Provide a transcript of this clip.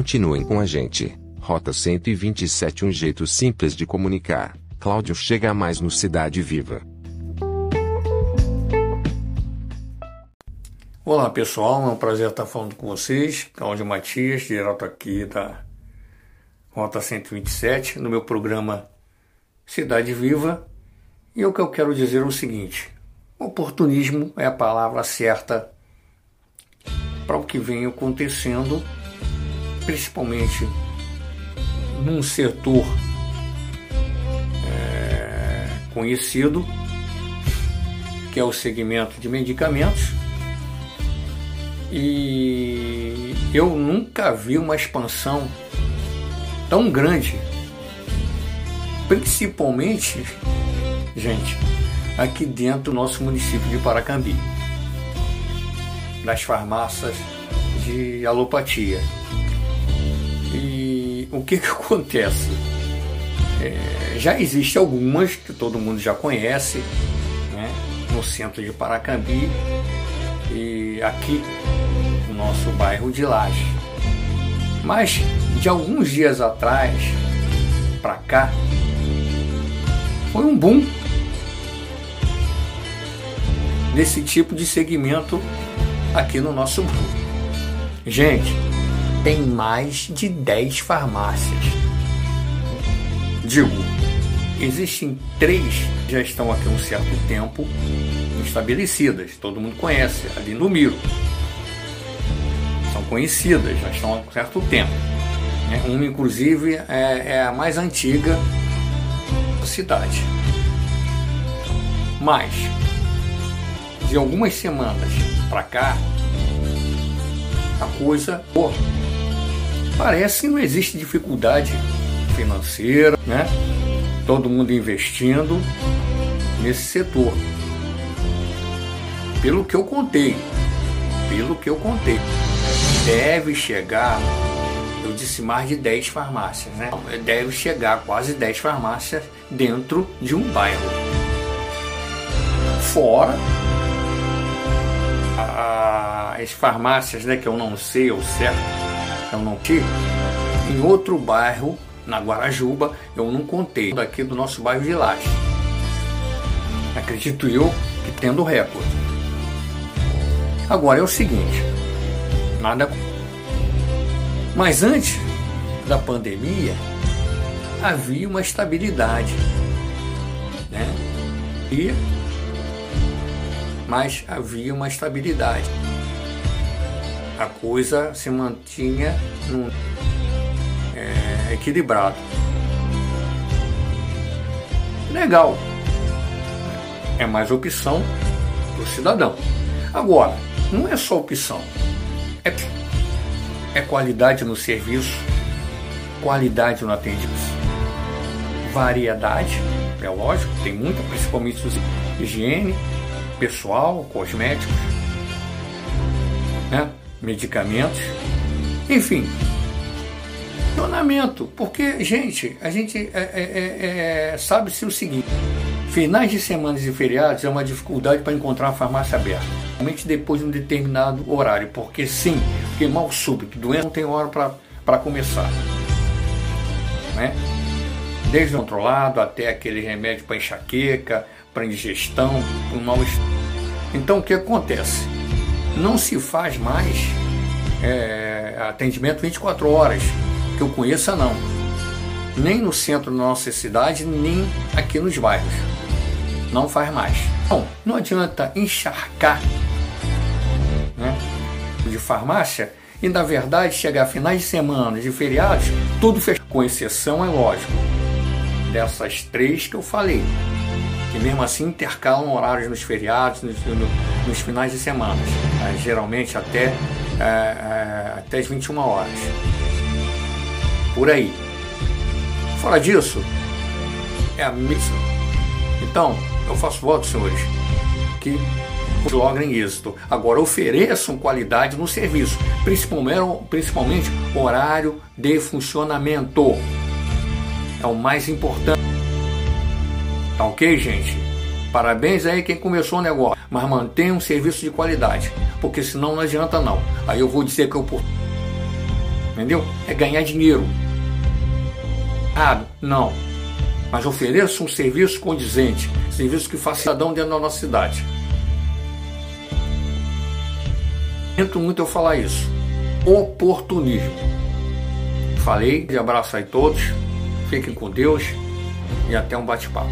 Continuem com a gente. Rota 127 Um jeito simples de comunicar. Cláudio chega mais no Cidade Viva. Olá pessoal, é um prazer estar falando com vocês. Cláudio Matias, direto aqui da Rota 127, no meu programa Cidade Viva. E o que eu quero dizer é o seguinte: oportunismo é a palavra certa para o que vem acontecendo, principalmente num setor é, conhecido, que é o segmento de medicamentos e eu nunca vi uma expansão tão grande, principalmente, gente, aqui dentro do nosso município de Paracambi, nas farmácias de alopatia. O que, que acontece? É, já existe algumas que todo mundo já conhece, né, no centro de Paracambi e aqui nosso bairro de Laje. Mas de alguns dias atrás para cá foi um boom desse tipo de segmento aqui no nosso grupo. Gente, tem mais de 10 farmácias. Digo, existem três que já estão aqui há um certo tempo estabelecidas, todo mundo conhece, ali no Miro conhecidas, já estão há um certo tempo. Né? Uma, inclusive, é, é a mais antiga da cidade. Mas, de algumas semanas para cá, a coisa pô, parece que não existe dificuldade financeira, né? Todo mundo investindo nesse setor. Pelo que eu contei, pelo que eu contei deve chegar, eu disse mais de 10 farmácias, né? Deve chegar quase 10 farmácias dentro de um bairro. Fora as farmácias, né, que eu não sei o certo, eu não tive, em outro bairro, na Guarajuba, eu não contei, daqui do nosso bairro de Laje. Acredito eu que tendo recorde. Agora é o seguinte, Nada. Mas antes da pandemia, havia uma estabilidade. Né? E, mas havia uma estabilidade. A coisa se mantinha num, é, equilibrado. Legal. É mais opção para o cidadão. Agora, não é só opção é, é qualidade no serviço, qualidade no atendimento, variedade, é lógico, tem muita, principalmente higiene, pessoal, cosméticos, né? Medicamentos, enfim, funcionamento, porque, gente, a gente é, é, é, é sabe-se o seguinte, finais de semanas e feriados é uma dificuldade para encontrar uma farmácia aberta somente depois de um determinado horário, porque sim, porque mal súbito, doença não tem hora para começar. Né? Desde o controlado até aquele remédio para enxaqueca, para indigestão, para um mal Então o que acontece? Não se faz mais é, atendimento 24 horas, que eu conheça não. Nem no centro da nossa cidade, nem aqui nos bairros. Não faz mais. Bom, não adianta encharcar né, de farmácia e na verdade chegar a finais de semana, de feriados, tudo fechado, com exceção, é lógico, dessas três que eu falei, que mesmo assim intercalam horários nos feriados, nos, nos finais de semana, né, geralmente até, é, é, até as 21 horas. Por aí. Fora disso, é a missa. Então, eu faço voto, senhores, que logrem êxito. Agora, ofereçam qualidade no serviço, principalmente, principalmente horário de funcionamento. É o mais importante. Tá ok, gente? Parabéns aí quem começou o negócio, mas mantenha um serviço de qualidade, porque senão não adianta não. Aí eu vou dizer que eu Entendeu? É ganhar dinheiro. Ah, não. Mas ofereço um serviço condizente, serviço que faça cidadão dentro da nossa cidade. Sinto muito eu falar isso. Oportunismo. Falei, de abraço aí todos, fiquem com Deus e até um bate-papo.